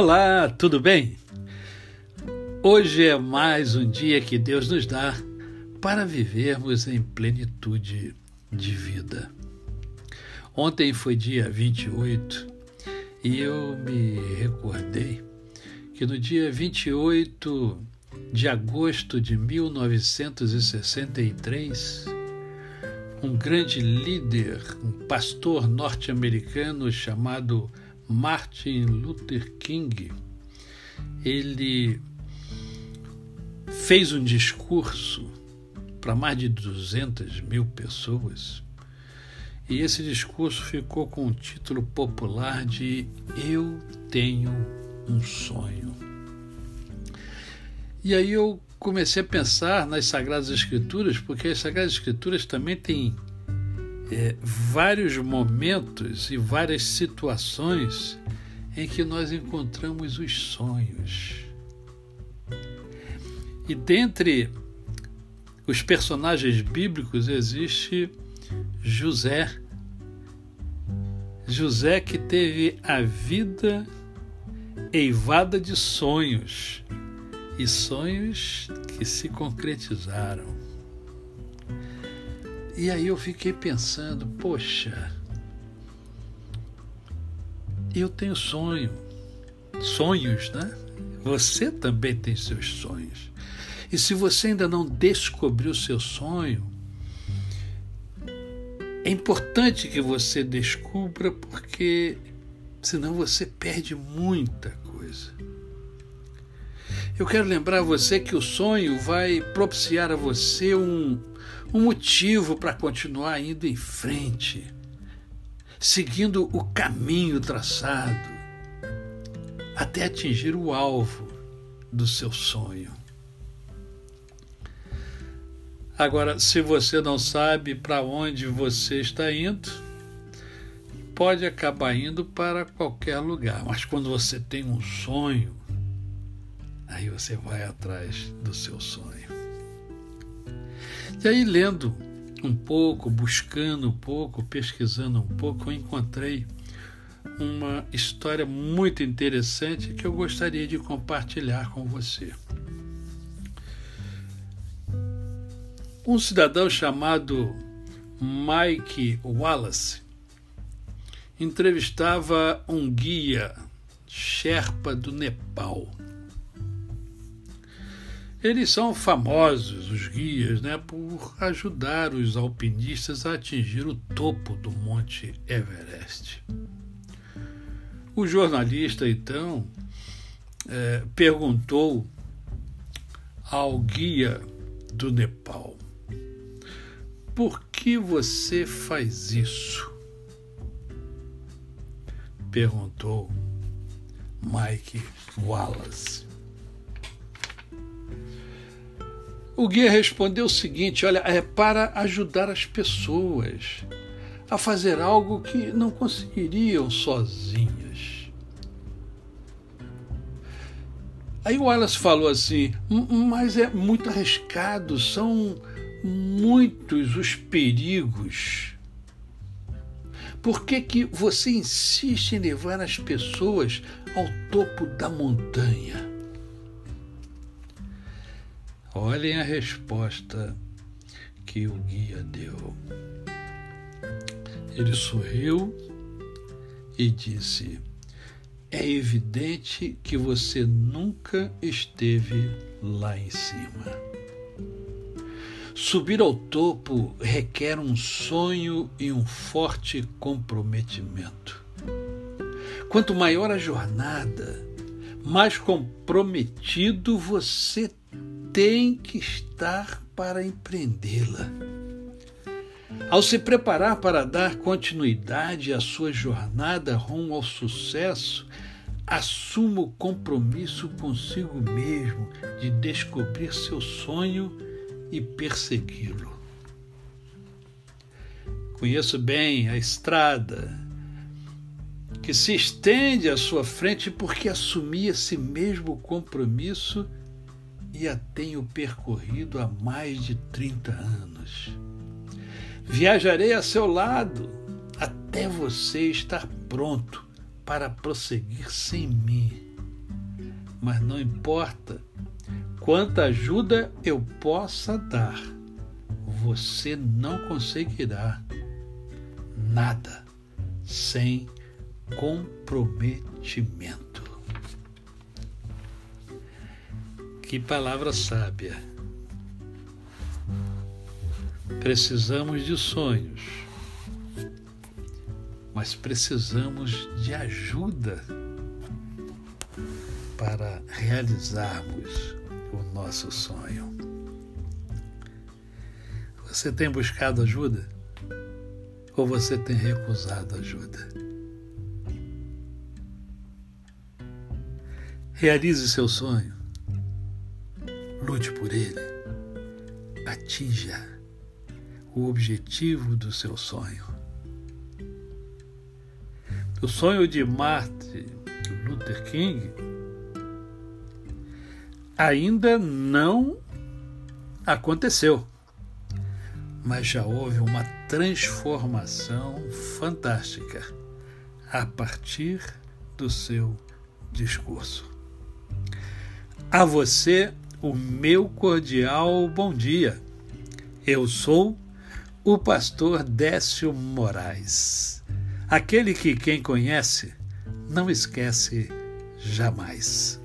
Olá, tudo bem? Hoje é mais um dia que Deus nos dá para vivermos em plenitude de vida. Ontem foi dia 28 e eu me recordei que no dia 28 de agosto de 1963, um grande líder, um pastor norte-americano chamado Martin Luther King, ele fez um discurso para mais de 200 mil pessoas e esse discurso ficou com o título popular de Eu Tenho um Sonho. E aí eu comecei a pensar nas Sagradas Escrituras, porque as Sagradas Escrituras também têm é, vários momentos e várias situações em que nós encontramos os sonhos. E dentre os personagens bíblicos existe José. José que teve a vida eivada de sonhos e sonhos que se concretizaram. E aí eu fiquei pensando, poxa, eu tenho sonho, sonhos, né? Você também tem seus sonhos. E se você ainda não descobriu seu sonho, é importante que você descubra, porque senão você perde muita coisa. Eu quero lembrar você que o sonho vai propiciar a você um, um motivo para continuar indo em frente, seguindo o caminho traçado, até atingir o alvo do seu sonho. Agora, se você não sabe para onde você está indo, pode acabar indo para qualquer lugar, mas quando você tem um sonho, aí você vai atrás do seu sonho. E aí, lendo um pouco, buscando um pouco, pesquisando um pouco, eu encontrei uma história muito interessante que eu gostaria de compartilhar com você. Um cidadão chamado Mike Wallace entrevistava um guia Sherpa do Nepal eles são famosos, os guias, né, por ajudar os alpinistas a atingir o topo do Monte Everest. O jornalista, então, é, perguntou ao guia do Nepal: Por que você faz isso? Perguntou Mike Wallace. O guia respondeu o seguinte: olha, é para ajudar as pessoas a fazer algo que não conseguiriam sozinhas. Aí o Wallace falou assim: mas é muito arriscado, são muitos os perigos. Por que, que você insiste em levar as pessoas ao topo da montanha? Olhem a resposta que o guia deu. Ele sorriu e disse: É evidente que você nunca esteve lá em cima. Subir ao topo requer um sonho e um forte comprometimento. Quanto maior a jornada, mais comprometido você tem que estar para empreendê-la. Ao se preparar para dar continuidade à sua jornada rumo ao sucesso, assuma o compromisso consigo mesmo de descobrir seu sonho e persegui-lo. Conheço bem a estrada que se estende à sua frente porque assumi esse mesmo compromisso e a tenho percorrido há mais de 30 anos. Viajarei a seu lado até você estar pronto para prosseguir sem mim. mas não importa quanta ajuda eu possa dar, você não conseguirá nada sem comprometimento. Que palavra sábia. Precisamos de sonhos, mas precisamos de ajuda para realizarmos o nosso sonho. Você tem buscado ajuda? Ou você tem recusado ajuda? Realize seu sonho lute por ele, atinja o objetivo do seu sonho. O sonho de Martin Luther King ainda não aconteceu, mas já houve uma transformação fantástica a partir do seu discurso. A você o meu cordial bom dia. Eu sou o pastor Décio Moraes, aquele que quem conhece não esquece jamais.